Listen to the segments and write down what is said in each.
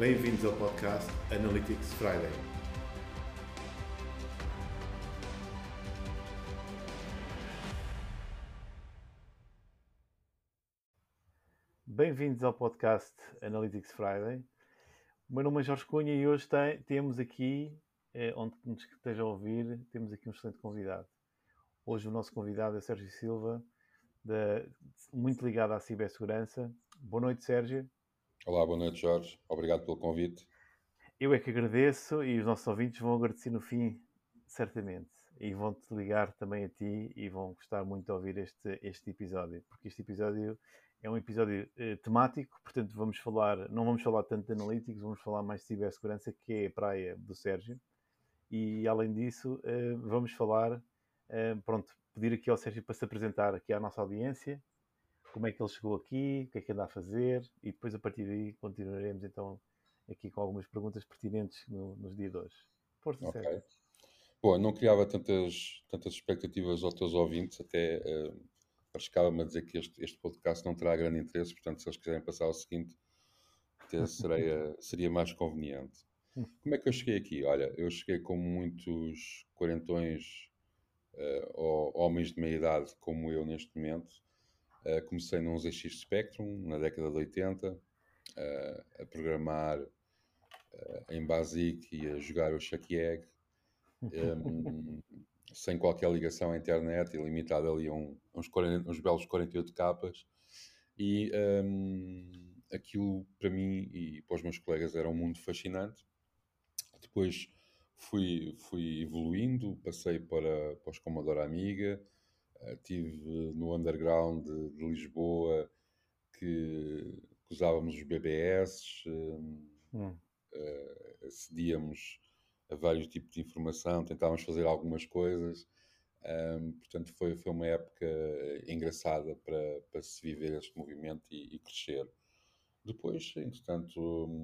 Bem-vindos ao podcast Analytics Friday. Bem-vindos ao podcast Analytics Friday. O meu nome é Jorge Cunha e hoje tem, temos aqui, eh, onde nos esteja a ouvir, temos aqui um excelente convidado. Hoje o nosso convidado é Sérgio Silva, de, muito ligado à cibersegurança. Boa noite, Sérgio. Olá, boa noite, Jorge. Obrigado pelo convite. Eu é que agradeço e os nossos ouvintes vão agradecer no fim, certamente. E vão-te ligar também a ti e vão gostar muito de ouvir este, este episódio, porque este episódio é um episódio eh, temático, portanto vamos falar, não vamos falar tanto de analytics, vamos falar mais de cibersegurança, que é a praia do Sérgio. E além disso, eh, vamos falar, eh, pronto, pedir aqui ao Sérgio para se apresentar aqui à nossa audiência, como é que ele chegou aqui, o que é que anda a fazer, e depois a partir daí continuaremos então aqui com algumas perguntas pertinentes no, nos dias de hoje. Força, Ok. Sérgio. Bom, não criava tantas, tantas expectativas aos teus ouvintes, até uh, arriscava-me a dizer que este, este podcast não terá grande interesse, portanto, se eles quiserem passar ao seguinte, até seria, seria mais conveniente. Como é que eu cheguei aqui? Olha, eu cheguei como muitos quarentões uh, ou homens de meia idade como eu neste momento. Uh, comecei num ZX Spectrum na década de 80, uh, a programar em BASIC e a jogar o Chuck Egg, um, sem qualquer ligação à internet e limitado ali a um, uns, 40, uns belos 48 capas. E um, aquilo para mim e para os meus colegas era um mundo fascinante. Depois fui, fui evoluindo, passei para, para os Commodore Amiga, uh, tive no underground de, de Lisboa que, que, usávamos os BBS, um, hum. uh, acedíamos a vários tipos de informação, tentávamos fazer algumas coisas. Um, portanto, foi, foi uma época engraçada para, para se viver este movimento e, e crescer. Depois, entretanto,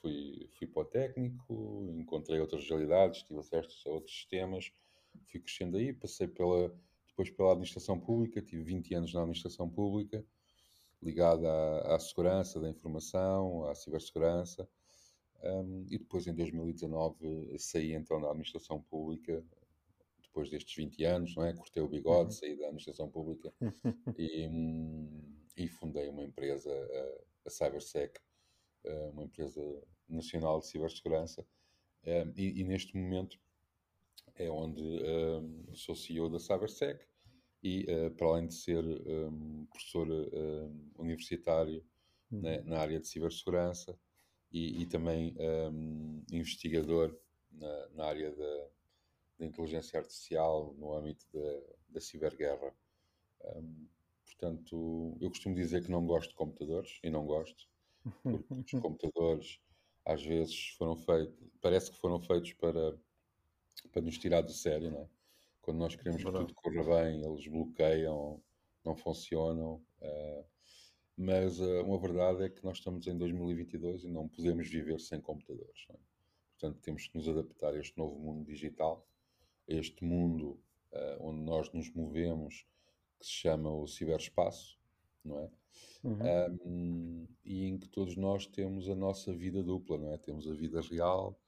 fui, fui para o técnico, encontrei outras realidades, tive acesso a outros sistemas, fui crescendo aí, passei pela, depois pela administração pública, tive 20 anos na administração pública, ligado à, à segurança da informação, à cibersegurança. Um, e depois, em 2019, saí então da administração pública, depois destes 20 anos, não é? Cortei o bigode, uhum. saí da administração pública e, e, fundei uma empresa, a, a CyberSec, uma empresa nacional de cibersegurança. Um, e, e, neste momento é onde um, sou CEO da CyberSec e, uh, para além de ser professor universitário uhum. né, na área de cibersegurança, e, e também um, investigador na, na área da, da, inteligência artificial no âmbito da, da ciberguerra. Um, portanto, eu costumo dizer que não gosto de computadores e não gosto, porque os computadores às vezes foram feitos, parece que foram feitos para, para nos tirar do sério, não é? Quando nós queremos que tudo corra bem, eles bloqueiam, não funcionam. Uh, mas uh, uma verdade é que nós estamos em 2022 e não podemos viver sem computadores. É? Portanto, temos que nos adaptar a este novo mundo digital, a este mundo uh, onde nós nos movemos, que se chama o ciberespaço, não é? Uhum. Um, e em que todos nós temos a nossa vida dupla, não é? Temos a vida real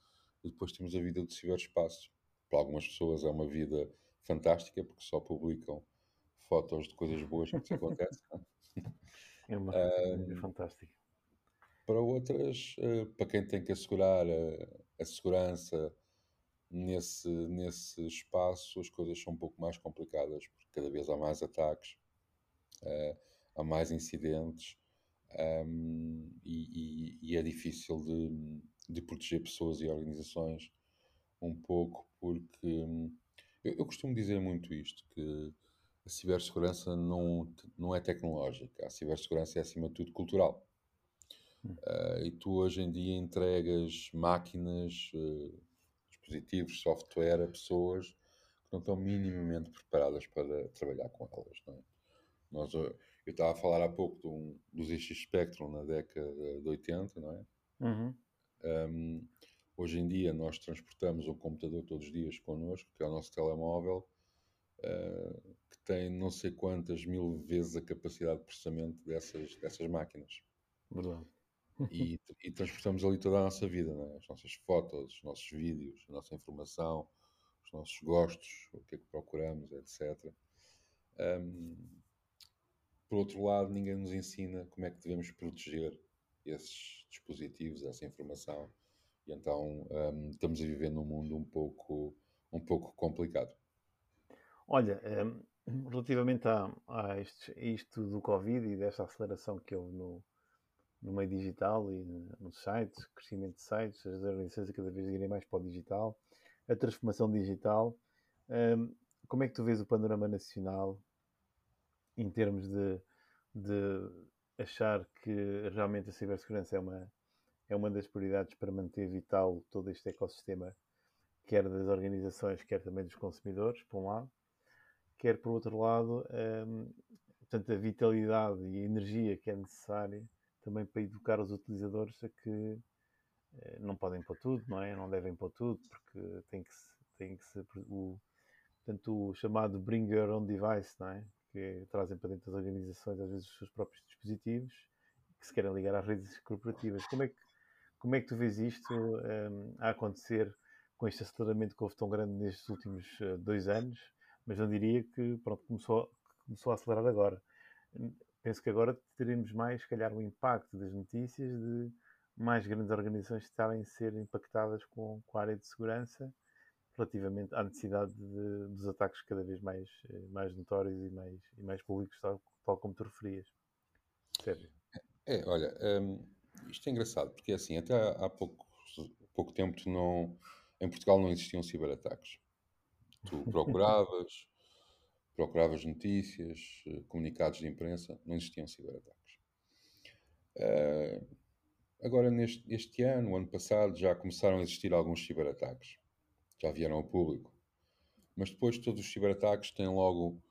e depois temos a vida do ciberespaço. Para algumas pessoas é uma vida fantástica porque só publicam fotos de coisas boas que lhes acontecem. É uma uh, fantástica. Para outras, uh, para quem tem que assegurar a, a, segurança nesse, nesse espaço, as coisas são um pouco mais complicadas, porque cada vez há mais ataques, uh, há mais incidentes um, e, e, e, é difícil de, de proteger pessoas e organizações um pouco, porque hum, eu, eu costumo dizer muito isto, que a cibersegurança não, não é tecnológica, a cibersegurança é acima de tudo cultural. Uh, e tu hoje em dia entregas máquinas, uh, dispositivos, software a pessoas que não estão minimamente preparadas para trabalhar com elas. Não é? Nós, eu estava a falar há pouco de um, do ZX Spectrum na década de 80, não é? Uhum. Um, hoje em dia nós transportamos um computador todos os dias connosco, que é o nosso telemóvel, uh, que tem não sei quantas mil vezes a capacidade de processamento dessas, dessas máquinas. Verdade. e, e transportamos ali toda a nossa vida, é? as nossas fotos, os nossos vídeos, a nossa informação, os nossos gostos, o que é que procuramos, etc. Um, por outro lado, ninguém nos ensina como é que devemos proteger esses dispositivos, essa informação, e então um, estamos a viver num mundo um pouco, um pouco complicado. Olha, um, relativamente a, a este, isto do Covid e desta aceleração que houve no, no meio digital e nos sites, crescimento de sites, as organizações a cada vez irem mais para o digital, a transformação digital. Um, como é que tu vês o panorama nacional em termos de, de achar que realmente a cibersegurança é uma, é uma das prioridades para manter vital todo este ecossistema, quer das organizações, quer também dos consumidores, por um lado, quer por outro lado, um, a vitalidade e a energia que é necessária também para educar os utilizadores a que eh, não podem pôr tudo, não é? Não devem pôr tudo, porque tem que, tem que ser o, portanto, o chamado bring your own device, não é? Que trazem para dentro das organizações às vezes os seus próprios dispositivos que se querem ligar às redes corporativas. Como é que, como é que tu vês isto um, ehm, a acontecer com este aceleramento que houve tão grande nestes últimos uh, dois anos? Mas não diria que pronto, começou, começou a acelerar agora penso que agora teremos mais, se calhar, um impacto das notícias de mais grandes organizações estarem a ser impactadas com, com a área de segurança relativamente à necessidade de, dos ataques cada vez mais, eh, mais notórios e mais, e mais públicos, tal, tal como tu referias. Sério. É, olha, um, isto é engraçado, porque assim, até há, pouco, pouco tempo não, em Portugal não existiam ciberataques. Tu procuravas, procuravas notícias, eh, comunicados de imprensa, não existiam ciberataques. Uh, agora, neste este ano, ano passado, já começaram a existir alguns ciberataques. Já vieram ao público. Mas depois todos os ciberataques têm logo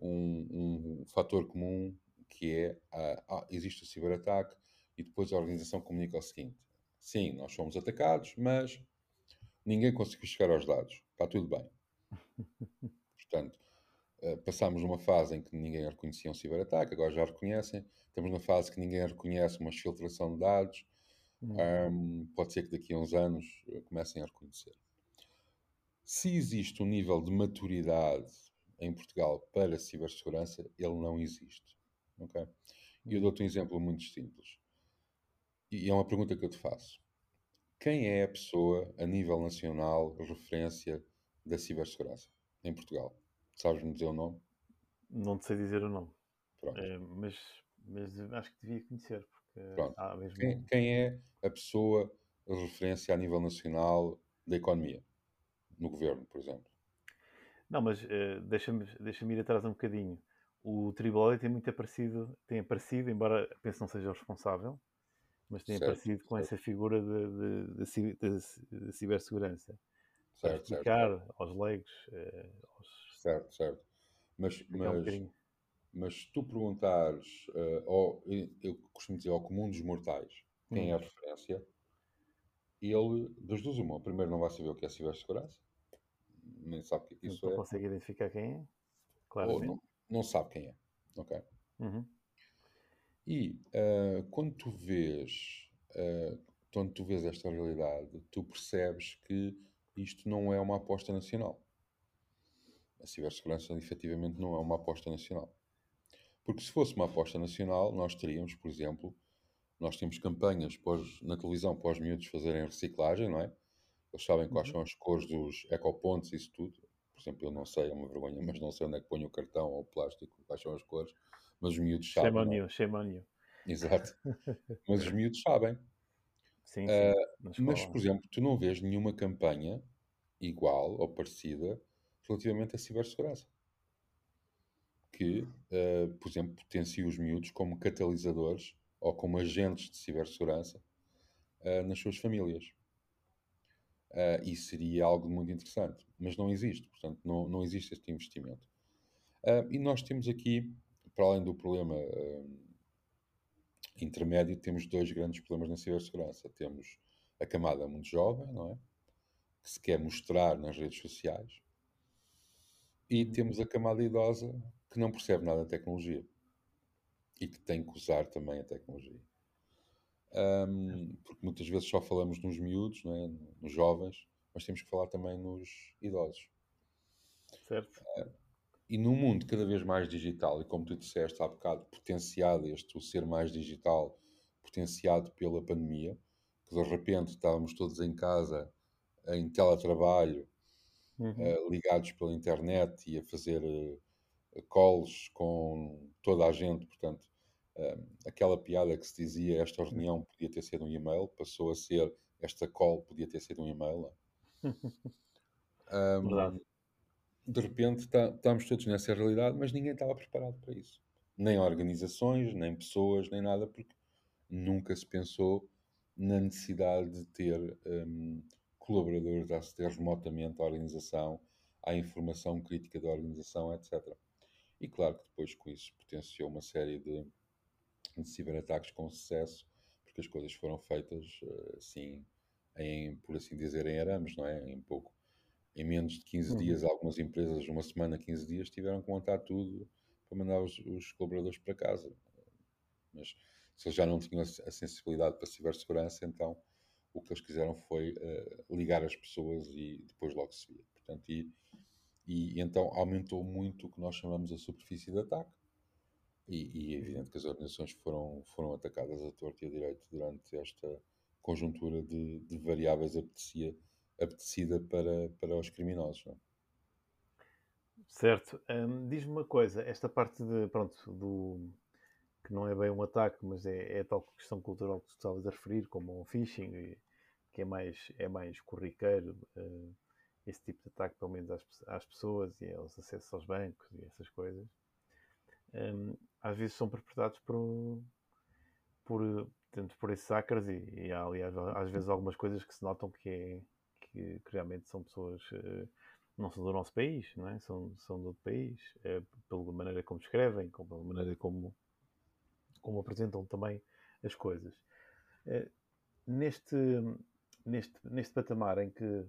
um, um fator comum que é ah, existe o ciberataque e depois a organização comunica o seguinte: sim, nós fomos atacados, mas ninguém conseguiu chegar aos dados. Está tudo bem. Portanto, eh, passámos numa fase em que ninguém reconhecia um ciberataque, agora já reconhecem. Estamos numa fase que ninguém reconhece uma filtração de dados. Uhum. Um, pode ser que daqui a uns anos eh, comecem a reconhecer. Se existe um nível de maturidade em Portugal para cibersegurança, ele não existe. Okay? E eu uhum. dou-te um exemplo muito simples. E é uma pergunta que eu te faço. Quem é a pessoa, a nível nacional, referência da cibersegurança em Portugal? Sabes-me dizer o nome? Não te sei dizer o nome. É, mas, mas acho que devia conhecer. Porque mesmo... quem, quem é a pessoa de referência a nível nacional da economia? No governo, por exemplo? Não, mas uh, deixa-me deixa ir atrás um bocadinho. O Triboli tem muito aparecido, tem aparecido, embora penso não seja o responsável, mas tem certo, aparecido com certo. essa figura de cibersegurança. Certo, para explicar certo. aos leigos, uh, aos Certo, certo. Mas, mas, um mas tu perguntares, uh, ao, eu costumo dizer ao comum dos mortais, quem hum. é a hum. referência, ele, das duas uma, primeiro não vai saber o que é cibersegurança, nem sabe o que, é isso não é. Não consegue identificar quem é, claro. Não, não, sabe quem é, ok? Uhum. E uh, quando tu vês, uh, quando tu vês esta realidade, tu percebes que isto não é uma aposta nacional a cibersegurança efetivamente não é uma aposta nacional. Porque se fosse uma aposta nacional, nós teríamos, por exemplo, nós temos campanhas pós, na televisão para os miúdos fazerem reciclagem, não é? Eles sabem quais uhum. são as cores dos ecopontos e isso tudo. Por exemplo, eu não sei, é uma vergonha, mas não sei onde é que ponho o cartão ou o plástico, quais são as cores, mas os miúdos sabem. Shame on you, shame on you. Exato. mas os miúdos sabem. Sim, sim. Uh, mas, por exemplo, tu não vês nenhuma campanha igual ou parecida relativamente à cibersegurança. Que, uh, por exemplo, potencia os miúdos como catalisadores ou como agentes de cibersegurança uh, nas suas famílias. Uh, isso seria algo muito interessante, mas não existe, portanto, não, não existe este investimento. E nós temos aqui, para além do problema intermédio, temos dois grandes problemas na cibersegurança. Temos a camada muito jovem, não é? Que se quer mostrar nas redes sociais, e temos a camada idosa que não percebe nada da tecnologia e que tem que usar também a tecnologia. Um, porque muitas vezes só falamos nos miúdos, não é? nos jovens, mas temos que falar também nos idosos. Certo. Uh, e num mundo cada vez mais digital, e como tu disseste há bocado, potenciado este, o ser mais digital, potenciado pela pandemia, que de repente estávamos todos em casa, em teletrabalho, uhum. uh, ligados pela internet e a fazer uh, calls com toda a gente, portanto, uh, aquela piada que se dizia esta reunião podia ter sido um e-mail, passou a ser esta call podia ter sido um e-mail. um, Verdade de repente estamos todos nessa realidade, mas ninguém estava preparado para isso. Nem organizações, nem pessoas, nem nada, porque nunca se pensou na necessidade de ter um, colaboradores a aceder remotamente à organização, à informação crítica da organização, etc. E claro que depois com isso potenciou uma série de, de ciberataques com sucesso, porque as coisas foram feitas eh, assim, em, por assim dizer, em arames, não é? Em pouco em menos de 15 uhum. dias, algumas empresas, uma semana, 15 dias, tiveram que montar tudo para mandar os, os colaboradores para casa. Mas se eles já não tinham a, sensibilidade para a cibersegurança, então o que eles quiseram foi uh, ligar as pessoas e depois logo se via. Portanto, e, e, então aumentou muito o que nós chamamos a superfície de ataque. E, e é evidente que as organizações foram, foram atacadas a torto e a direito durante esta conjuntura de, de variáveis apetecia apetecida para, para os criminosos. Não? É? Certo. Um, Diz-me uma coisa, esta parte de, pronto, do que não é bem um ataque, mas é, é a tal questão cultural que tu estavas a referir, como o phishing, que é mais, é mais corriqueiro, uh, esse tipo de ataque, pelo menos às, às, pessoas e aos acessos aos bancos e essas coisas, um, às vezes são perpetrados por, por, portanto, por esses hackers e, e há, aliás, às vezes algumas coisas que se notam que é, que, que realmente são pessoas uh, não são do nosso país, não é? são, são do outro país, uh, pela maneira como escrevem, como, pela maneira como, como apresentam também as coisas. Uh, neste, neste, neste patamar em que,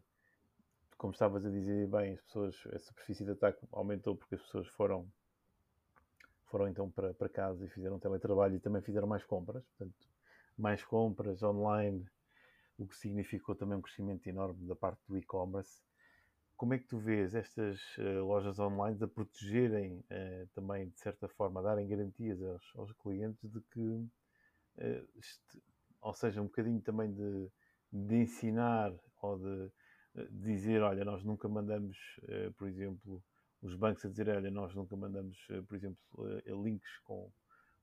como estavas a dizer bem, as pessoas, a superfície de ataque aumentou porque as pessoas foram foram então para, para casa e fizeram teletrabalho e também fizeram mais compras, portanto, mais compras online o que significou também um crescimento enorme da parte do e-commerce. Como é que tu vês estas uh, lojas online a protegerem uh, também, de certa forma, a darem garantias aos, aos clientes de que, uh, este, ou seja, um bocadinho também de, de ensinar ou de, de, dizer, olha, nós nunca mandamos, por exemplo, os bancos a dizer, olha, nós nunca mandamos, por exemplo, links com,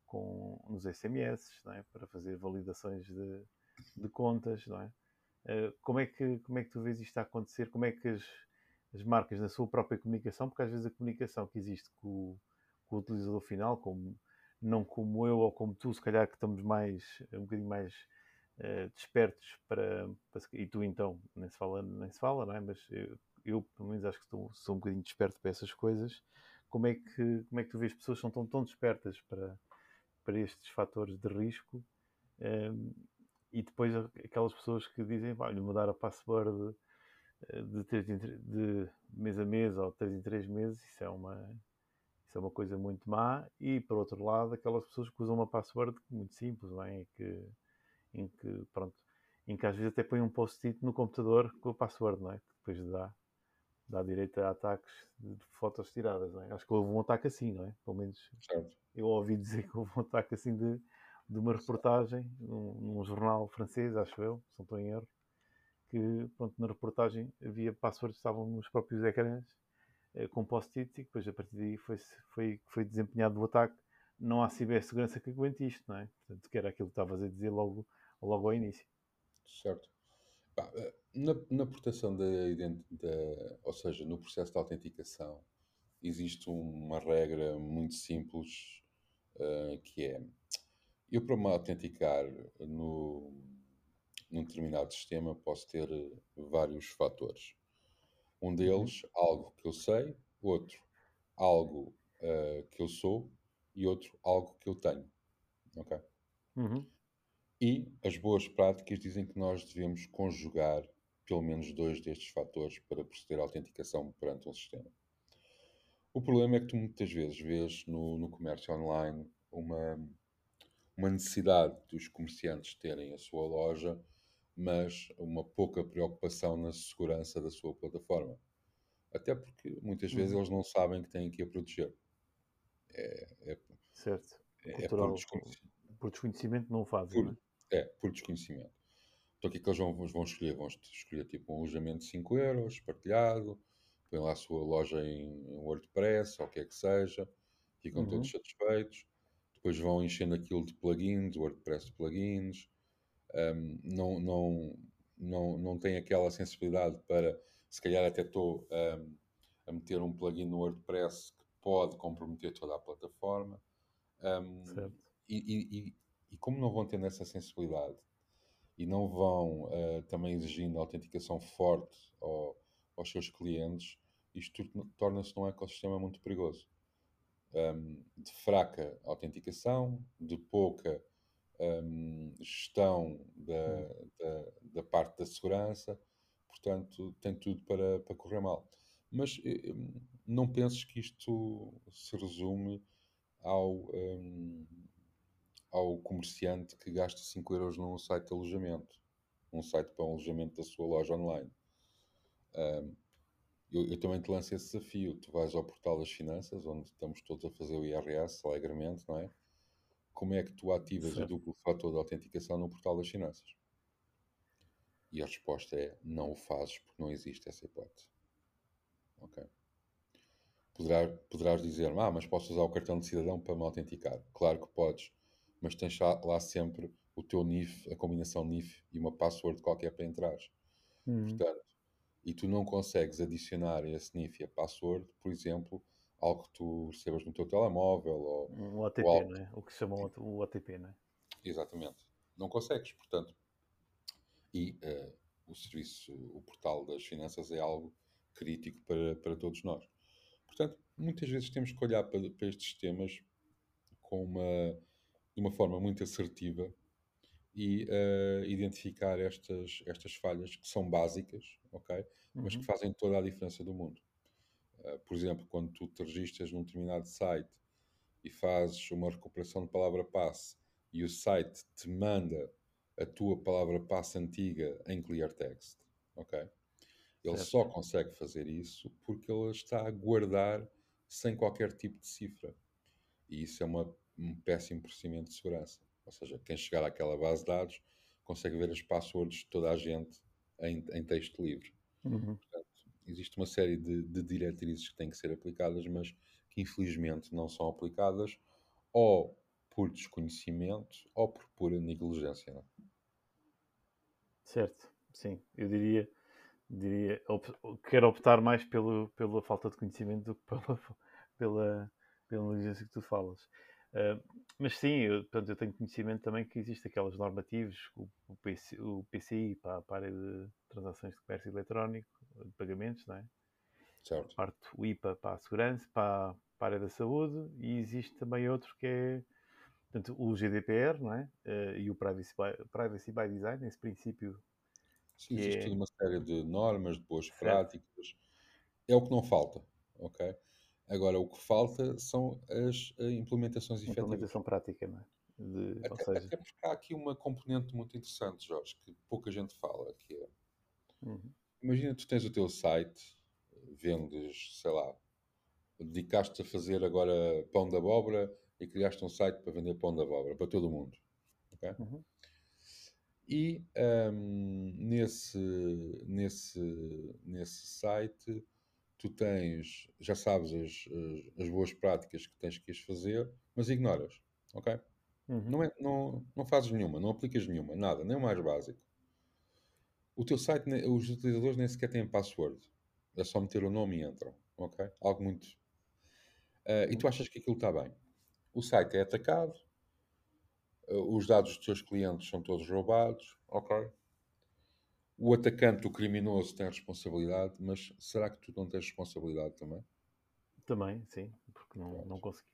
com, nos SMS, é? para fazer validações de, de contas, não é? Uh, como, é que, como é que tu vês isto a acontecer? Como é que as, as marcas, na sua própria comunicação, porque às vezes a comunicação que existe com, com o utilizador final, como, não como eu ou como tu, se calhar que estamos mais, um bocadinho mais uh, despertos para, para, E tu então, nem se fala, nem se fala não é? Mas eu, eu pelo menos, acho que estou, sou um bocadinho desperto para essas coisas. Como é que, como é que tu vês pessoas são tão, tão despertas para, para estes fatores de risco? E depois aquelas pessoas que dizem, vai mudar a password eh, de, de, de, mês a mês ou de 3 em 3 meses, isso é uma isso é uma coisa muito má e por outro lado aquelas pessoas que usam uma password muito simples, não é? em que, em que pronto, em que às vezes até põem um post-it no computador com a password, não é? Que depois dá, dá direito a ataques de fotos tiradas, não é? Acho que houve um ataque assim, não é? Pelo menos certo. eu ouvi dizer que houve um ataque assim de de uma reportagem num, num, jornal francês, acho eu, se não estou em erro, que pronto, na reportagem havia passwords que estavam nos próprios ecrãs eh, com post-its e depois a partir daí foi, foi, foi desempenhado o ataque. Não há cibersegurança que aguente isto, não é? Portanto, que era aquilo que estavas a dizer logo, logo ao início. Certo. Eh, na, na proteção da identidade, ou seja, no processo de autenticação, existe uma regra muito simples uh, que é eu, para me autenticar no, num determinado sistema, posso ter eh, vários fatores. Um uhum. deles, algo que eu sei, outro, algo uh, que eu sou e outro, algo que eu tenho. Ok? Uhum. E as boas práticas dizem que nós devemos conjugar pelo menos dois destes fatores para proceder à autenticação perante um sistema. O problema é que tu muitas vezes vês no, no comércio online uma uma necessidade dos comerciantes terem a sua loja, mas uma pouca preocupação na segurança da sua plataforma. Até porque muitas vezes Uhum. eles não sabem que têm que a proteger. É, é, Certo. é por, Cultural, desconheci- por desconhecimento não fazem, por- não é, por desconhecimento. Então o que é que eles vão, vão escolher? Vão escolher tipo um alojamento de 5 euros, partilhado, põem lá a sua loja em WordPress, ou o que é que seja, ficam Uhum. todos satisfeitos. Depois vão enchendo aquilo de plugins, WordPress de plugins. Um, não, não, não, não tem aquela sensibilidade para, se calhar até estou um, a meter um plugin no WordPress que pode comprometer toda a plataforma. Um, Certo. e, e- e- como não vão tendo essa sensibilidade e não vão uh, também exigindo autenticação forte ao- aos seus clientes, isto tor- torna-se num ecossistema muito perigoso. Um, de fraca autenticação, de pouca um, gestão da, da, da parte da segurança, portanto, tem tudo para, para correr mal. Mas eh, não penses que isto se resume ao, ao comerciante que gasta 5 euros num site de alojamento, um site para um alojamento da sua loja online. Eu, eu também te lanço esse desafio. Tu vais ao portal das finanças, onde estamos todos a fazer o IRS alegremente, não é? Como é que tu ativas o duplo fator de autenticação no portal das finanças? E a resposta é não o fazes porque não existe essa hipótese. Ok? Poderá, poderás dizer, ah, mas posso usar o cartão de cidadão para me autenticar. Claro que podes, mas tens lá, lá sempre o teu NIF, a combinação NIF e uma password qualquer para entrar. Uhum. Portanto, e tu não consegues adicionar esse NIF e a password, por exemplo, algo que tu recebas no teu telemóvel ou Um OTP, algo- não é? O que se chama o o OTP, não é? Exatamente. Não consegues, portanto. E eh, o serviço, o portal das finanças é algo crítico para, para todos nós. Portanto, muitas vezes temos que olhar para, para estes temas com uma, de uma forma muito assertiva e eh, identificar estas, estas falhas que são básicas, ok? Mas que Uhum. fazem toda a diferença do mundo. Uh, por exemplo, quando tu te registras num determinado site e fazes uma recuperação de palavra passe e o site te manda a tua palavra passe antiga em clear text, ok? Ele Certo. só consegue fazer isso porque ele está a guardar sem qualquer tipo de cifra. E isso é uma- um péssimo procedimento de segurança. Ou seja, quem chegar àquela base de dados consegue ver as passwords de toda a gente em, em texto livre. Uhum. Existe uma série de, de diretrizes que têm que ser aplicadas, mas que infelizmente não são aplicadas ou por desconhecimento ou por pura negligência. não é? Certo, sim. Eu diria, diria op- quero optar mais pelo, pela falta de conhecimento do que pela, pela, pela negligência que tu falas. Ah, mas sim, eu, portanto, eu tenho conhecimento também que existem aquelas normativas, o, o, PC, o PCI para, para a área de transações de comércio eletrónico, de pagamentos, não é? Certo? parte o IPA para a segurança, para, a- para a área da saúde, e existe também outro que é portanto, o GDPR não é? Eh, e o Privacy by, Privacy by Design, esse princípio. Sim, que existe é- uma série de normas, de boas Certo. práticas. É o que não falta, ok? Agora, o que falta são as eh, implementações efetivas. implementação prática, não é? De, Até, seja, até porque há aqui uma componente muito interessante, Jorge, que pouca gente fala, que é, uhum, imagina tu tens o teu site, vendes, sei lá, dedicaste a fazer agora pão de abóbora e criaste um site para vender pão de abóbora para todo o mundo. uhum, E ahm, nesse, nesse, nesse site tu tens, já sabes as, as, as boas práticas que tens que as fazer, mas ignoras, ok? uhum, Não, é, não, não fazes nenhuma, não aplicas nenhuma, nada, nem o mais básico. O teu site, os utilizadores nem sequer têm password. É só meter o nome e entram, ok? Algo muito... Ah, e tu achas que aquilo está bem. O site é atacado, ah, os dados dos teus clientes são todos roubados, ok? O atacante, o criminoso, tem responsabilidade, mas será que tu não tens responsabilidade também? também, sim, porque não, não consegui,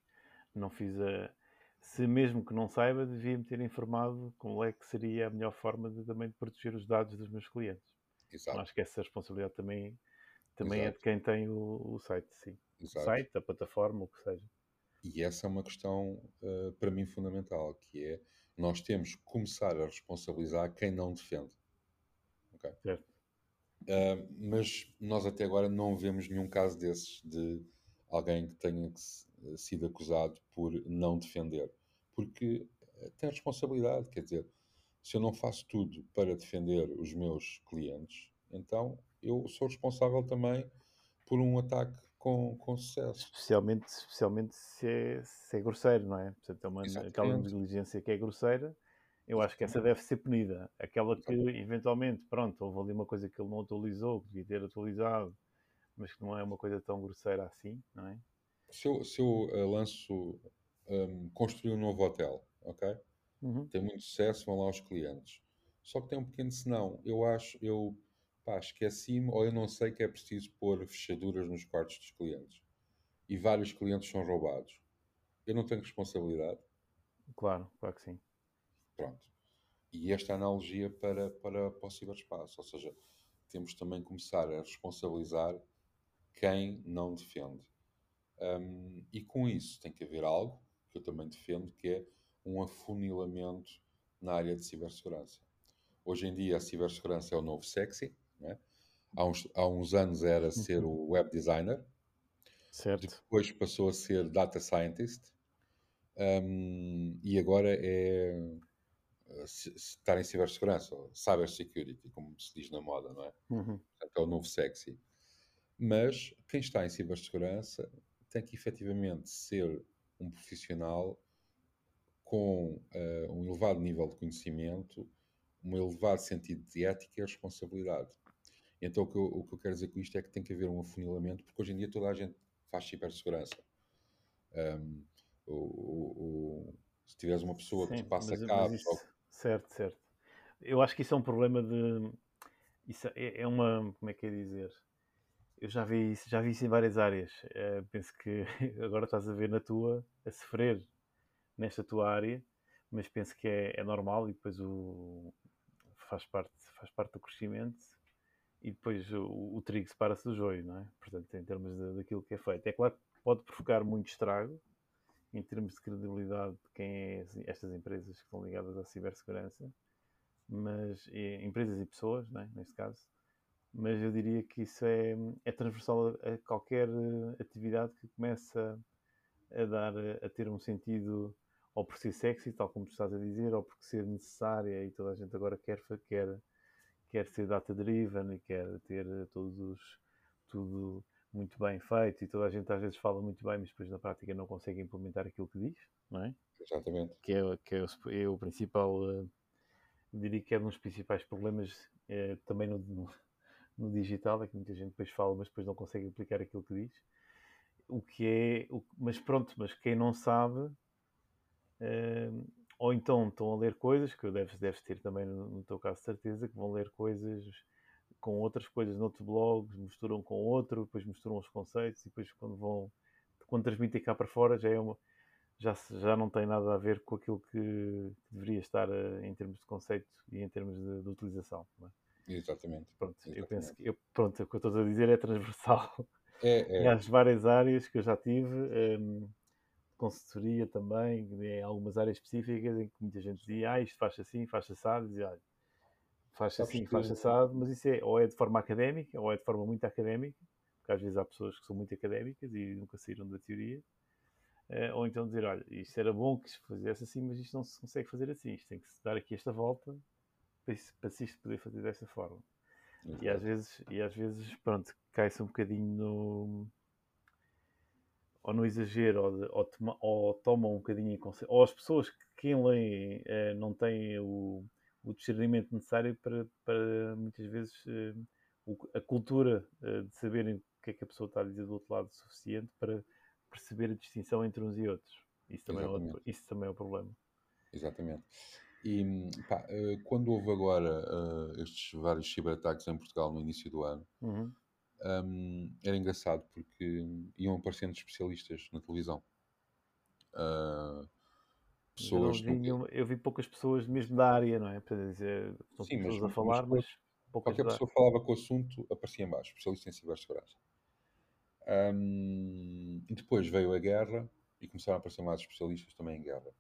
não fiz a. Se mesmo que não saiba, devia-me ter informado como é que seria a melhor forma de também de proteger os dados dos meus clientes. Exato, Acho que essa responsabilidade também, também é de quem tem o, o site, sim. O exato. site, a plataforma, o que seja. E essa é uma questão, uh, para mim, fundamental, que é nós temos que começar a responsabilizar quem não defende. Okay? Uh, mas nós até agora não vemos nenhum caso desses de alguém que tenha sido acusado por não defender. Porque eh, tem responsabilidade, quer dizer, se eu não faço tudo para defender os meus clientes, então eu sou responsável também por um ataque com, com sucesso. Especialmente, especialmente se, é, se é grosseiro, não é? Portanto, é uma, aquela negligência que é grosseira, eu acho que essa deve ser punida. Aquela que, eventualmente, pronto, houve ali uma coisa que ele não atualizou, que devia ter atualizado, mas que não é uma coisa tão grosseira assim, não é? Se eu, se eu uh, lanço, um, construir um novo hotel, ok? Uhum. Tem muito sucesso, vão lá os clientes. Só que tem um pequeno senão. Eu acho, eu pá, esqueci-me ou eu não sei que é preciso pôr fechaduras nos quartos dos clientes. E vários clientes são roubados. Eu não tenho responsabilidade. Claro, claro que sim. Pronto. E esta analogia para, para, para o ciberespaço. Ou seja, temos também que começar a responsabilizar quem não defende. Um, e com isso tem que haver algo que eu também defendo, que é um afunilamento na área de cibersegurança. Hoje em dia a cibersegurança é o novo sexy, né? Há uns, há uns anos era ser uhum. o web designer, certo. depois passou a ser data scientist, um, e agora é estar em cibersegurança, ou cyber security, como se diz na moda, não é? Uhum. Portanto, é o novo sexy. Mas quem está em cibersegurança tem que efetivamente ser um profissional com uh, um elevado nível de conhecimento, um elevado sentido de ética e responsabilidade. Então, o que, eu, o que eu quero dizer com isto é que tem que haver um afunilamento, porque hoje em dia toda a gente faz cibersegurança. Um, o, o, se tiveres uma pessoa Sim, que te passa cabos. Ou... Certo, certo. Eu acho que isso é um problema de. Isso é, é uma. Como é que é dizer? Eu já vi isso, já vi isso em várias áreas. Uh, penso que agora estás a ver na tua a sofrer nesta tua área, mas penso que é, é normal e depois o, faz, parte, faz parte do crescimento e depois o, o trigo separa-se do joio, não é? Portanto, em termos de, daquilo que é feito. É claro que pode provocar muito estrago em termos de credibilidade de quem é estas empresas que estão ligadas à cibersegurança, mas empresas e pessoas, não é? neste caso, mas eu diria que isso é, é transversal a, qualquer atividade que começa a dar a ter um sentido ou por ser sexy, tal como tu estás a dizer, ou porque ser necessária e toda a gente agora quer, quer quer ser data-driven e quer ter todos tudo muito bem feito e toda a gente às vezes fala muito bem, mas depois na prática não consegue implementar aquilo que diz, não é? Exatamente. Que é, que é, o, é o principal, uh, diria que é um dos principais problemas uh, também no, no, no, digital, é que muita gente depois fala, mas depois não consegue aplicar aquilo que diz. O que é, o, mas pronto, mas quem não sabe, uh, ou então estão a ler coisas, que deves, deves ter também no, no teu caso certeza, que vão ler coisas com outras coisas noutros blogs, misturam com outro, depois misturam os conceitos e depois quando vão, quando transmitem cá para fora já é uma, já, já não tem nada a ver com aquilo que, deveria estar uh, em termos de conceito e em termos de, de utilização. É? Exatamente. Pronto, Exatamente. eu penso que, eu, pronto, o que eu estou a dizer é transversal. É, é. Às várias áreas que eu já tive, um, ehm, consultoria também, em algumas áreas específicas em que muita gente dizia, ah, isto faz assim, faz assado, dizia, olha, faz assim, faz assado, mas isso é, ou é de forma académica, ou é de forma muito académica, porque às vezes há pessoas que são muito académicas e nunca saíram da teoria, uh, ou então dizer, olha, isto era bom que se fizesse assim, mas isto não se consegue fazer assim, isto tem que se dar aqui esta volta para se isto poder fazer desta forma. E às vezes, e às vezes, pronto, cai-se um bocadinho no ou no exagero, ou, de, ou, toma, ou tomam um bocadinho em consideração, ou as pessoas que quem lê eh, não têm o, o discernimento necessário para, para muitas vezes eh, a cultura eh, de saberem o que é que a pessoa está a dizer do outro lado suficiente para perceber a distinção entre uns e outros. Isso também, é, outro, isso também é o problema. Exatamente. E pá, quando houve agora uh, estes vários ciberataques em Portugal no início do ano, uhum um, era engraçado porque iam aparecendo especialistas na televisão. Uh, pessoas. Eu, vi, eu, vi, poucas pessoas mesmo da área, não é? Para dizer, estão Sim, pessoas mas, a falar, mas, mas qualquer pessoa falava com o assunto, aparecia em baixo, especialista em cibersegurança. Um, e depois veio a guerra e começaram a aparecer mais especialistas também em guerra.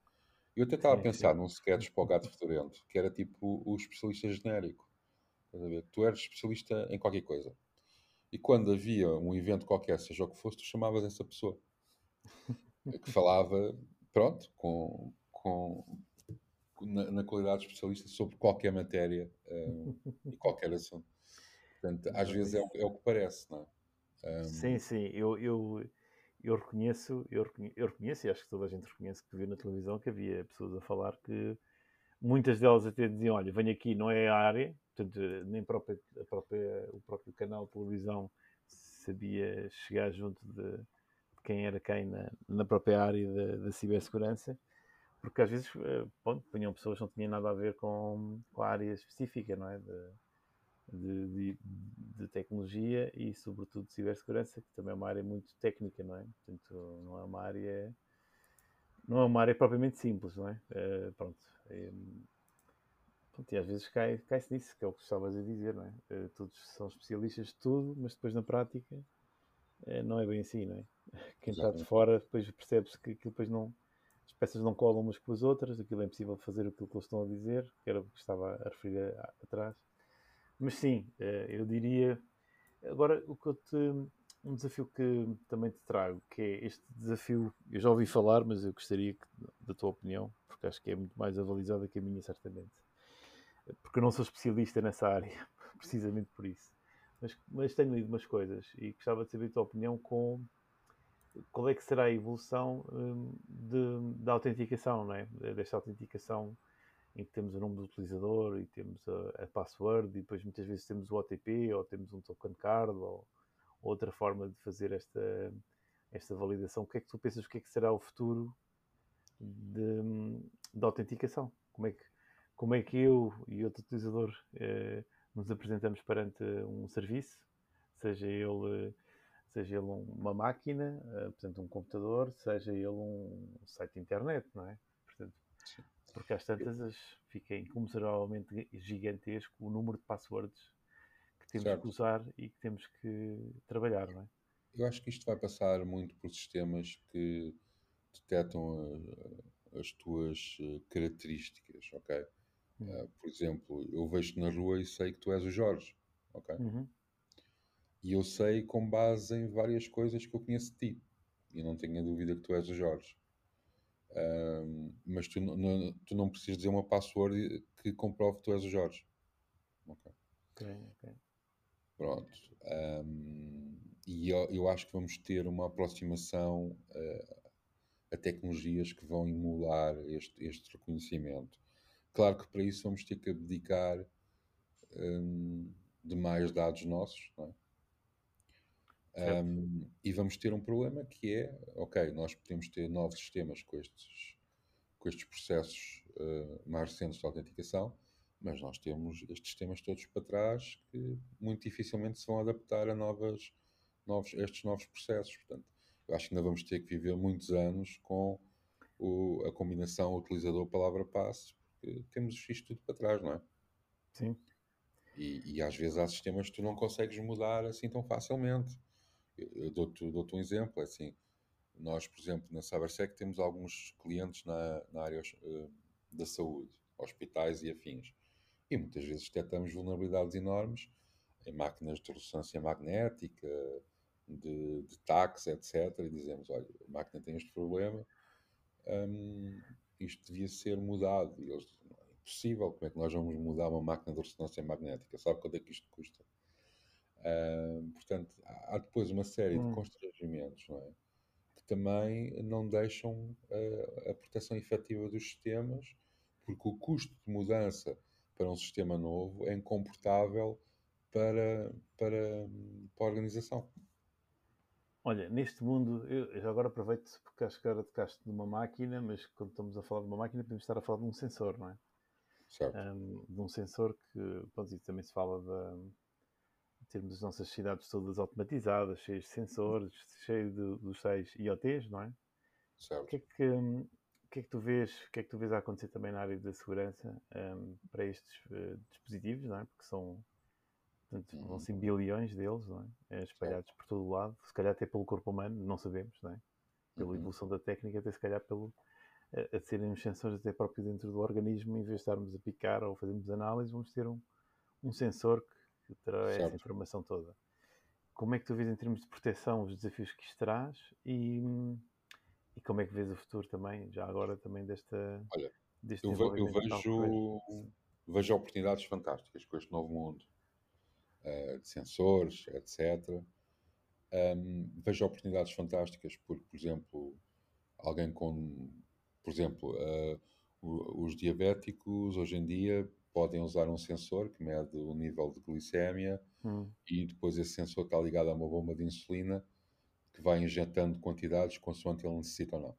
Eu até estava a pensar sim. num sketch para o Gato Fedorento, que era tipo o especialista genérico. Tu eres especialista em qualquer coisa. E quando havia um evento qualquer, seja o que fosse, tu chamavas essa pessoa. Que falava, pronto, com, com, na, na qualidade de especialista sobre qualquer matéria eh, e qualquer assunto. Portanto, às vezes é o, é o que parece, não é? Um, Sim, sim, eu, eu, eu reconheço, eu reconheço, eu reconheço, e acho que toda a gente reconhece que viu na televisão que havia pessoas a falar que muitas delas até diziam, olha, venho aqui, não é a área, portanto, nem própria, a própria, o próprio canal de televisão sabia chegar junto de, de quem era quem na, na própria área da, da cibersegurança, porque às vezes, eh, pronto, punham pessoas que não tinham nada a ver com, com a área específica, não é? De, de, de, de tecnologia e, sobretudo, de cibersegurança, que também é uma área muito técnica, não é? Portanto, não é uma área não é uma área propriamente simples, não é? Uh, pronto. Um, pronto. E às vezes cai-se cai nisso, que é o que estavas a dizer, não é? Uh, todos são especialistas de tudo, mas depois na prática uh, não é bem assim, não é? Quem está de fora depois percebe-se que aquilo depois não. As peças não colam umas com as outras, aquilo é impossível fazer aquilo que eles estão a dizer, que era o que estava a referir atrás. Mas sim, eu diria. Agora, o que eu te um desafio que também te trago, que é este desafio, eu já ouvi falar, mas eu gostaria que, da tua opinião, porque acho que é muito mais avalizada que a minha, certamente. Porque eu não sou especialista nessa área, precisamente por isso. Mas, mas tenho lido umas coisas e gostava de saber a tua opinião com qual é que será a evolução hum, de, da autenticação, não é? Desta autenticação em que temos o nome do utilizador e temos a, a password e depois muitas vezes temos o OTP ou temos um token card ou outra forma de fazer esta, esta validação. O que é que tu pensas? O que é que será o futuro de, de autenticação? Como é, que, como é que eu e outro utilizador eh, nos apresentamos perante um serviço, seja ele, seja ele uma máquina, eh, portanto um computador, seja ele um site de internet, não é? Portanto, porque às tantas fica incomensuralmente gigantesco o número de passwords que temos certo. que usar e que temos que trabalhar, não é? Eu acho que isto vai passar muito por sistemas que detectam a, as tuas eh, características, ok? Uhum. Uh, por exemplo, eu vejo-te na rua e sei que tu és o Jorge, ok? Uhum. E eu sei com base em várias coisas que eu conheço de ti. E não tenho a dúvida que tu és o Jorge. Uh, mas tu, não, tu não precisas dizer uma password que comprove que tu és o Jorge. Ok. Ok, ok. Pronto. Um, e eu, eu, acho que vamos ter uma aproximação uh, a tecnologias que vão emular este, este reconhecimento. Claro que para isso vamos ter que abdicar um, de mais dados nossos, não é? Um, e vamos ter um problema que é, ok, nós podemos ter novos sistemas com estes, com estes processos uh, mais recentes de autenticação, mas nós temos estes sistemas todos para trás que muito dificilmente se vão adaptar a novas, novos, estes novos processos. Portanto, eu acho que ainda vamos ter que viver muitos anos com o, a combinação utilizador-palavra-passe, porque temos isto tudo para trás, não é? Sim. E, e, às vezes há sistemas que tu não consegues mudar assim tão facilmente. Eu, dou-te dou um exemplo, é assim, nós, por exemplo, na CyberSec temos alguns clientes na, na área uh, da saúde, hospitais e afins. E muitas vezes detectamos vulnerabilidades enormes em máquinas de ressonância magnética, de, de etc. E dizemos: olha, a máquina tem este problema, hum, isto devia ser mudado. E eles dizem: é impossível, como é que nós vamos mudar uma máquina de ressonância magnética? Sabe quanto é que isto custa? Hum, portanto, há depois uma série hum. de constrangimentos, não é? Que também não deixam a, a proteção efetiva dos sistemas, porque o custo de mudança para um sistema novo é incomportável para, para, para a organização. Olha, neste mundo, eu já agora aproveito porque acho que agora tocaste numa máquina, mas quando estamos a falar de uma máquina podemos estar a falar de um sensor, não é? Certo. Um, de um sensor que, pronto, e também se fala de, de termos as nossas cidades todas automatizadas, cheias de sensores, cheias dos tais IoTs, não é? Certo. O que é que, o que é que tu vês, o que é que tu vês a acontecer também na área da segurança um, para estes uh, dispositivos, não é? Porque são, portanto, uhum. vão ser bilhões deles, não é? é espalhados por todo o lado, se calhar até pelo corpo humano, não sabemos, não é? pela Uhum. evolução da técnica, até se calhar pelo, a, a serem os sensores até próprios dentro do organismo, em vez de estarmos a picar ou fazermos análise, vamos ter um, um sensor que terá essa Certo. informação toda. Como é que tu vês em termos de proteção os desafios que isto traz e, e como é que vês o futuro também, já agora também desta Olha, deste Eu, ve- eu que vejo, vejo oportunidades fantásticas com este novo mundo eh, de sensores, etc. Ahm, vejo oportunidades fantásticas porque, por exemplo, alguém com, por exemplo, o- os diabéticos hoje em dia podem usar um sensor que mede o nível de glicémia Hum, e depois esse sensor está ligado a uma bomba de insulina que vai injetando quantidades consoante ele necessita ou não.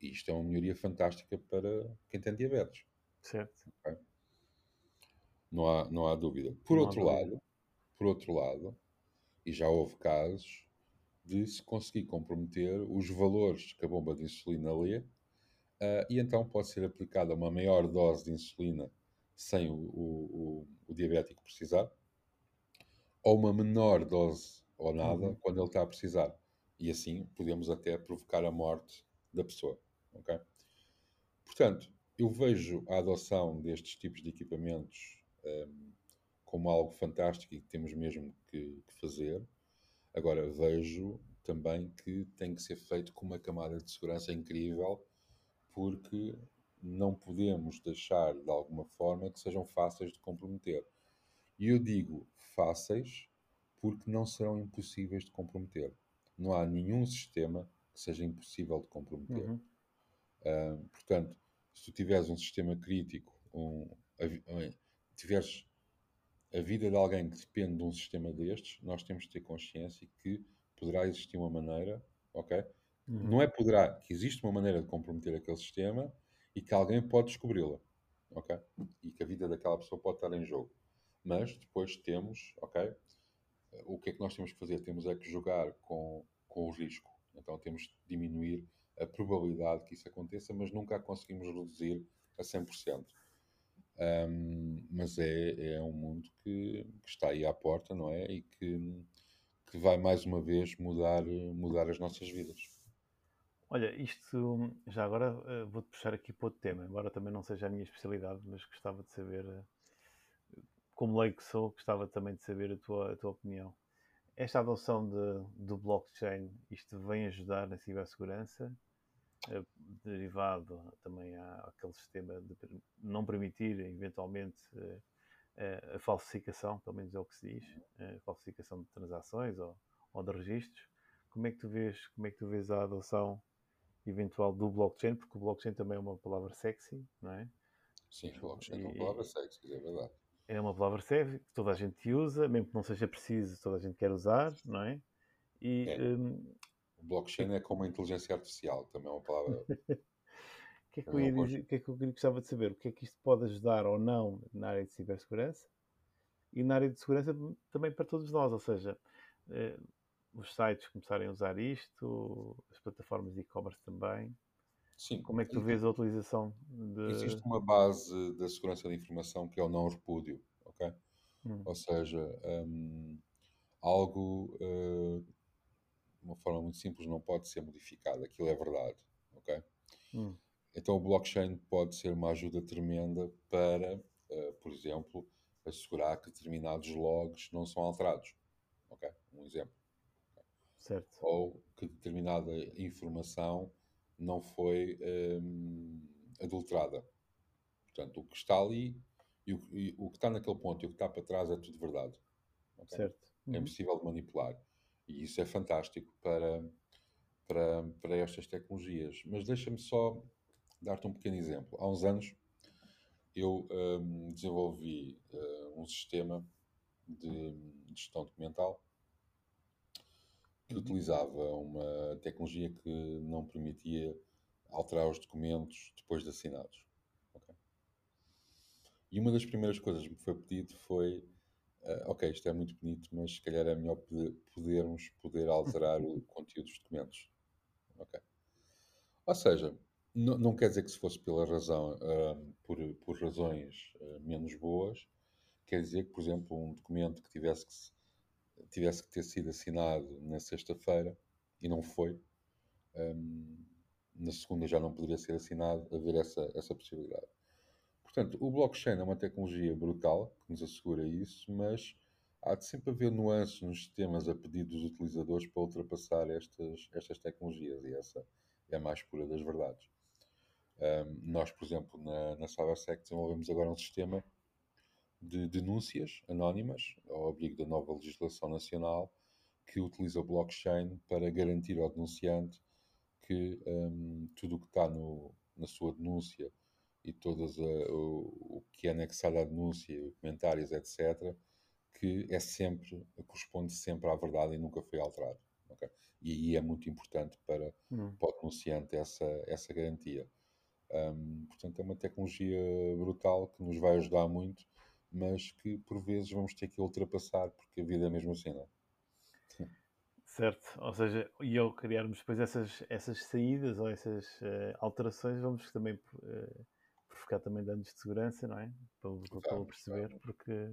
E isto é uma melhoria fantástica para quem tem diabetes. certo. Não há, não há dúvida. Por Não outro dúvida. lado, por outro lado, e já houve casos de se conseguir comprometer os valores que a bomba de insulina lê, ah, e então pode ser aplicada uma maior dose de insulina sem o, o- o- diabético precisar, ou uma menor dose ou nada Uhum. quando ele está a precisar. E assim podemos até provocar a morte da pessoa. ok? Portanto, eu vejo a adoção destes tipos de equipamentos hum, como algo fantástico e que temos mesmo que, que fazer. Agora, vejo também que tem que ser feito com uma camada de segurança incrível, porque não podemos deixar de alguma forma que sejam fáceis de comprometer. E eu digo fáceis porque não serão impossíveis de comprometer. Não há nenhum sistema que seja impossível de comprometer. Uhum. Ah, portanto, se tu tiveres um sistema crítico, um, eh, tiveres a vida de alguém que depende de um sistema destes, nós temos de ter consciência que poderá existir uma maneira, ok? Uhum. Não é poderá, que existe uma maneira de comprometer aquele sistema e que alguém pode descobri-la, ok? E que a vida daquela pessoa pode estar em jogo. Mas depois temos, ok? O que é que nós temos que fazer? Temos é que jogar com, com o risco. Então temos de diminuir a probabilidade que isso aconteça, mas nunca a conseguimos reduzir a 100%. Um, mas é, é um mundo que, que está aí à porta, não é? E que, que vai mais uma vez mudar, mudar as nossas vidas. Olha, isto já agora eh, vou-te puxar aqui para outro tema, embora também não seja a minha especialidade, mas gostava de saber, eh, como leigo que sou, gostava também de saber a tua, a tua opinião. Esta adoção de, do blockchain, isto vem ajudar na cibersegurança, eh, derivado também àquele sistema de não permitir, eventualmente, a falsificação, pelo menos é o que se diz, a falsificação de transações ou, ou de registros. Como é que tu vês, como é que tu vês a adoção eventual do blockchain, porque o blockchain também é uma palavra sexy, não é? Sim, blockchain é uma E- palavra sexy, é verdade. É uma palavra sexy que toda a gente usa, mesmo que não seja preciso, toda a gente quer usar, não é? E É. hum, O blockchain é como a inteligência artificial, também é uma palavra. o que é que eu ia dizer, o que é que eu gostava de saber? O que é que isto pode ajudar ou não na área de cibersegurança e na área de segurança também para todos nós, ou seja, eh, os sites começarem a usar isto, as plataformas de e-commerce também. Sim, Como é que tu vês a utilização de. existe uma base da segurança da informação que é o não repúdio, ok? Hum, Ou seja, hum, algo uh, de uma forma muito simples não pode ser modificado, aquilo é verdade, ok? hum, Então o blockchain pode ser uma ajuda tremenda para, uh, por exemplo, assegurar que determinados logs não são alterados, ok? Um exemplo. Certo. Ou que determinada informação não foi hum, adulterada. Portanto, o que está ali e o, e o que está naquele ponto e o que está para trás é tudo verdade. ok? Certo. É Uhum. impossível de manipular. E isso é fantástico para, para, para estas tecnologias. Mas deixa-me só dar-te um pequeno exemplo. Há uns anos eu hum, desenvolvi eh, um sistema de, de gestão documental que utilizava uma tecnologia que não permitia alterar os documentos depois de assinados. ok? E uma das primeiras coisas que me foi pedido foi ah, ok, isto é muito bonito, mas se calhar é melhor poder- podermos poder alterar o conteúdo dos documentos. Ok. Ou seja, n- não quer dizer que se fosse pela razão, ah, por, por razões ah, menos boas, quer dizer que, por exemplo, um documento que tivesse que, se- tivesse que ter sido assinado na sexta-feira e não foi, um, na segunda já não poderia ser assinado, haver essa, essa possibilidade. Portanto, o blockchain é uma tecnologia brutal que nos assegura isso, mas há de sempre haver nuances nos sistemas a pedido dos utilizadores para ultrapassar estas, estas tecnologias, e essa é a mais pura das verdades. Um, nós, por exemplo, na, na CyberSec desenvolvemos agora um sistema de denúncias anónimas, ao abrigo da nova legislação nacional, que utiliza o blockchain para garantir ao denunciante que um, tudo o que está no, na sua denúncia e todas a, o, o, que é anexado à denúncia, comentários, etc., que é sempre, corresponde sempre à verdade e nunca foi alterado. Okay? E aí é muito importante para, hum. para o denunciante essa, essa garantia. Um, portanto, é uma tecnologia brutal que nos vai ajudar muito, mas que por vezes vamos ter que ultrapassar, porque a vida é mesmo assim, não é? Certo, ou seja, e ao criarmos depois essas, essas saídas ou essas uh, alterações, vamos também uh, provocar também danos de segurança, não é? Pelo, pelo perceber, porque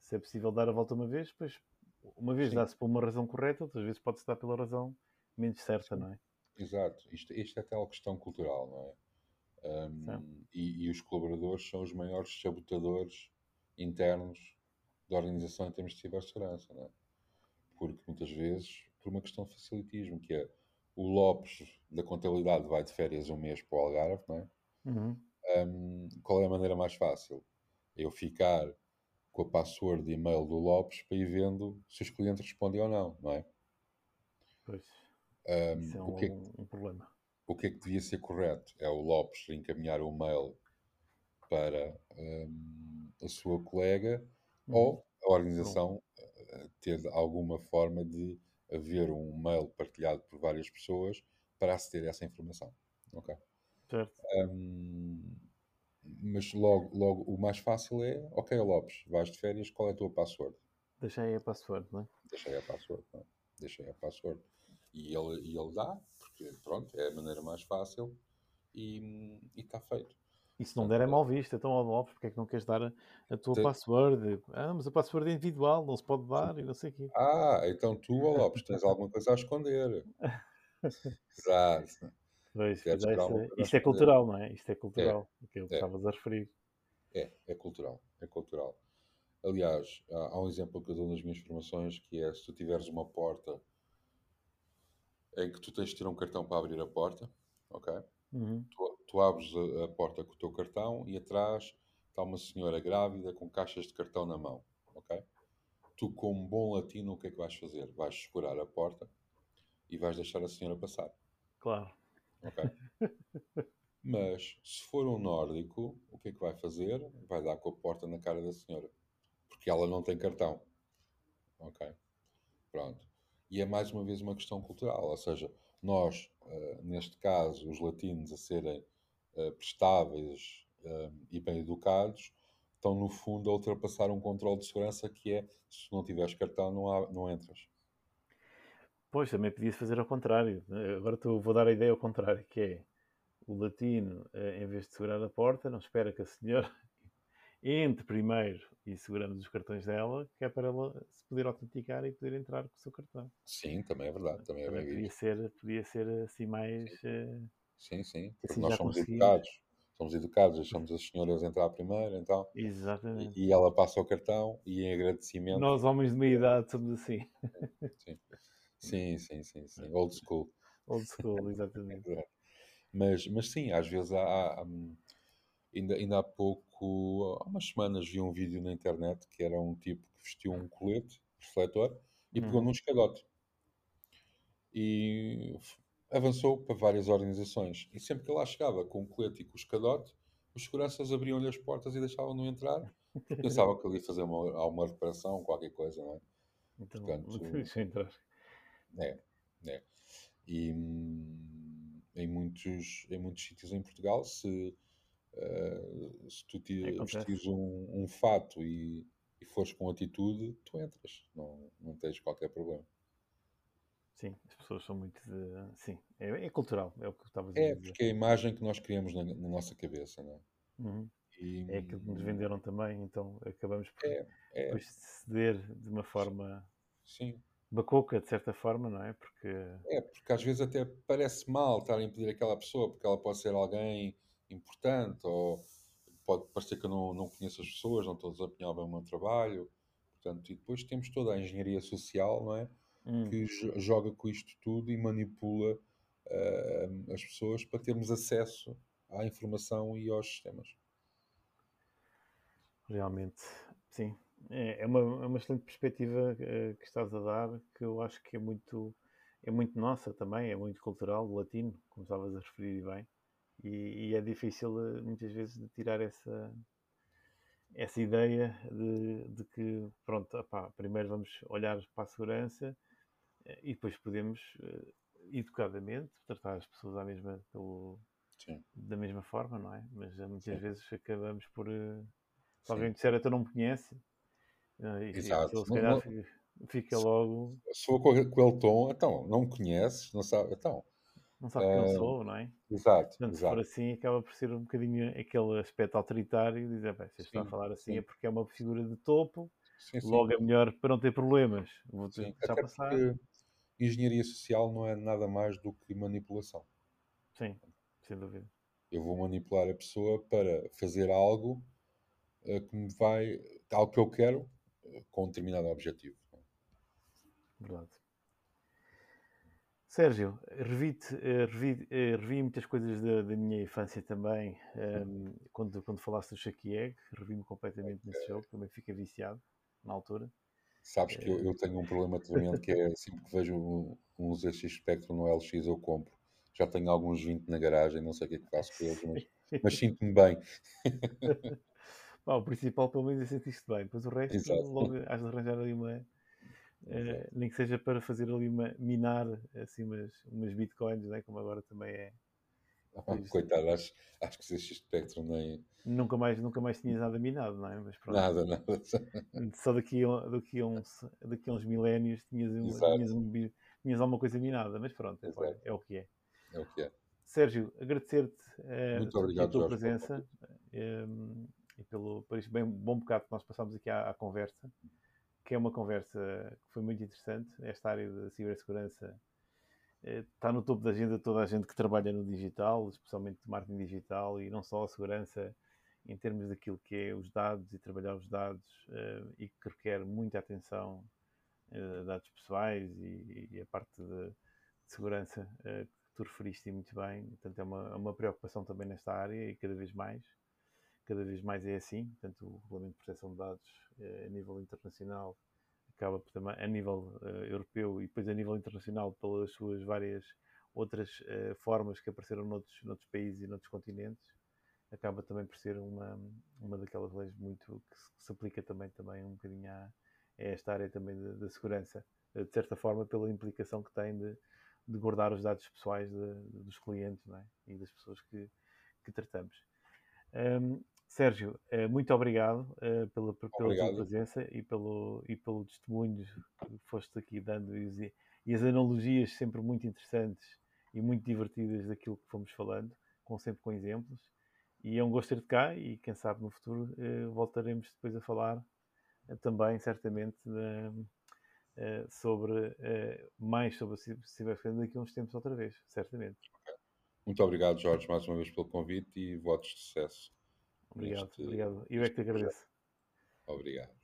se é possível dar a volta uma vez, depois uma vez dá-se por uma razão correta, outras vezes pode-se dar pela razão menos certa, Sim. não é? Exato, isto, isto é uma questão cultural, não é? Um, e, e, os colaboradores são os maiores sabotadores internos da organização em termos de cibersegurança, não é? porque muitas vezes, por uma questão de facilitismo, que é o Lopes da contabilidade vai de férias um mês para o Algarve, não é? Uhum. Um, qual é a maneira mais fácil? Eu ficar com a password de e-mail do Lopes para ir vendo se os clientes respondem ou não, não é? Pois. Um, Isso é um, o que é que, um problema. O que é que devia ser correto? É o Lopes encaminhar o mail para um, a sua colega uhum. ou a organização ter alguma forma de haver um mail partilhado por várias pessoas para aceder a essa informação. Ok? Certo. Um, mas logo, logo o mais fácil é, ok Lopes, vais de férias, qual é a tua password? Deixa aí a password, não é? Deixa aí a password, não é? Deixa aí a password. E ele, e ele dá, porque pronto, é a maneira mais fácil e está feito. E se não der é mal visto, então, ó, porque é que não queres dar a, a tua password? Ah, mas a password é individual, não se pode dar e não sei o quê. Ah, então tu, ó Lopes, tens alguma coisa a esconder. Exato. Pois, pois é, isto é cultural, não é? Isto é cultural, é, aquilo que é. estavas a referir. É, é cultural, é cultural. Aliás, há, há um exemplo que eu dou nas minhas formações, que é se tu tiveres uma porta em que tu tens de ter um cartão para abrir a porta, ok? Uhum. Tu, tu, abres a, a, porta com o teu cartão e atrás está uma senhora grávida com caixas de cartão na mão, ok? Tu, como bom latino, o que é que vais fazer? Vais segurar a porta e vais deixar a senhora passar. Claro. Ok? Mas, se for um nórdico, o que é que vai fazer? Vai dar com a porta na cara da senhora. Porque ela não tem cartão. Ok? Pronto. E é mais uma vez uma questão cultural, ou seja, nós, uh, neste caso, os latinos a serem prestáveis uh, e bem educados, estão no fundo a ultrapassar um controle de segurança que é se não tiveres cartão não, há, não entras. Pois, também podia fazer ao contrário. Agora tu, vou dar a ideia ao contrário, que é o latino, em vez de segurar a porta, não espera que a senhora entre primeiro e seguramos os cartões dela, que é para ela se poder autenticar e poder entrar com o seu cartão. Sim, também é verdade. Também, é também podia, ser, podia ser assim mais. Uh, sim, sim. Porque assim nós somos educados. Somos educados, deixamos as senhoras entrar primeiro, então. Exatamente. E, e, ela passa o cartão e em agradecimento. Nós, homens de meia idade, somos assim. Sim, sim, sim, sim. sim. Old school. Old school, exatamente. mas, mas sim, às vezes há, há, há Ainda, ainda há pouco, há umas semanas, vi um vídeo na internet que era um tipo que vestiu um colete, refletor, e pegou uhum. num escadote. E avançou para várias organizações. E sempre que lá chegava com o colete e com o escadote, os seguranças abriam-lhe as portas e deixavam-no entrar. Pensavam que ele ia fazer uma, uma reparação, qualquer coisa, não é? Então, Portanto, deixa entrar. É, é. E hum, em, muitos, em muitos sítios em Portugal, se Uh, se tu te, vestires um, um fato e, e fores com atitude, tu entras, não, não tens qualquer problema. Sim, as pessoas são muito de... Sim, é, é cultural, é o que estavas a é, dizer. É, porque é a imagem que nós criamos na, na nossa cabeça, não é? Uhum. E... É aquilo que nos venderam também, então acabamos por é, é. ceder de uma forma sim. bacoca, de certa forma, não é? Porque. É, porque às vezes até parece mal estar a impedir aquela pessoa, porque ela pode ser alguém importante, ou pode parecer que eu não, não conheço as pessoas, não estou a desempenhar bem o meu trabalho. Portanto, e depois temos toda a engenharia social, não é? Hum, Que jo- joga com isto tudo e manipula eh, as pessoas para termos acesso à informação e aos sistemas. realmente, sim. É, é uma, é uma excelente perspectiva eh, que estás a dar, que eu acho que é muito, é muito nossa também, é muito cultural, latino, como estavas a referir bem. E, e é difícil, eh, muitas vezes, de tirar essa, essa ideia de, de que, pronto, opá, primeiro vamos olhar para a segurança e depois podemos, eh, educadamente, tratar as pessoas à mesma, pelo, Sim, da mesma forma, não é? Mas eh, muitas Sim. vezes acabamos por. eh, Se alguém disser até não me conhece, e e Exato. pessoa se calhar não- fica, logo. For com aquele tom, então, não me conheces, não sabe, então, Não sabe quem eu Ah, sou, não é? exato, Portanto, se for exato. assim, acaba por ser um bocadinho aquele aspecto autoritário, dizer, bem, se está a falar assim sim. é porque é uma figura de topo, Sim, sim, logo é melhor para não ter problemas. Vou deixar Até passar. porque engenharia social não é nada mais do que manipulação. Sim, sem dúvida. Eu vou manipular a pessoa para fazer algo eh, que me vai, algo que eu quero, eh, com um determinado objetivo. Verdade. Sérgio, revi, revi, eh, revi muitas coisas da, da minha infância também. ehm, quando, quando falaste do Chucky Egg, revi-me completamente nesse jogo, também fiquei viciado na altura. Sabes que eu, eu tenho um problema tremendo que é sempre que vejo um- uns ZX Spectrum no LX eu compro. Já tenho alguns 20 na garagem, não sei o que é que faço com eles, mas, mas sinto-me bem. Bom, o principal, pelo menos, é sentir-te bem. Depois o resto, Exato. logo has de arranjar ali uma. eh, nem que seja para fazer ali uma. minar assim umas, umas bitcoins, né? como agora também é. Coitado, acho, acho que ZX Spectrum nem. Nunca mais, nunca mais tinhas nada minado, não é? Mas pronto. Nada, nada. Só daqui a, daqui a, uns, daqui a uns milénios tinhas, um- tinhas, um tinhas alguma coisa minada, mas pronto, é, Exato. é o que é. É o que é. Sérgio, agradecer-te Muito a tua Jorge, presença eh, e pelo, por este bem, bom bocado que nós passámos aqui à, à conversa, que é uma conversa que foi muito interessante. Esta área da cibersegurança está no topo da agenda de toda a gente que trabalha no digital, especialmente marketing digital e não só a segurança em termos daquilo que é os dados e trabalhar os dados eh, e que requer muita atenção eh, dados pessoais e, a parte de, de segurança eh, que tu referiste muito bem. Portanto, é uma, é uma preocupação também nesta área e cada vez mais. Cada vez mais é assim. Portanto, o Regulamento de Proteção de Dados eh, a nível internacional acaba também, a nível eh, europeu e depois a nível internacional pelas suas várias outras eh, formas que apareceram noutros, noutros países e noutros continentes, acaba também por ser uma, uma daquelas leis muito que se, que se aplica também, também um bocadinho a, esta área também da, segurança, eh, de certa forma pela implicação que tem de, de guardar os dados pessoais de- de- dos clientes é? e das pessoas que, que tratamos. Ahm, Sérgio, eh, muito obrigado eh, pela, pela tua Obrigado. presença e pelo, e pelo testemunho que foste aqui dando e, os- e as analogias sempre muito interessantes e muito divertidas daquilo que fomos falando, com, sempre com exemplos. E é um gosto ter-te cá e quem sabe no futuro eh, voltaremos depois a falar também, certamente, na- sobre mais sobre a ci- cibersegurança daqui a uns tempos outra vez, certamente. Muito obrigado, Jorge, mais uma vez pelo convite e votos de sucesso. Obrigado, Este- obrigado. Eu é que te agradeço. Obrigado.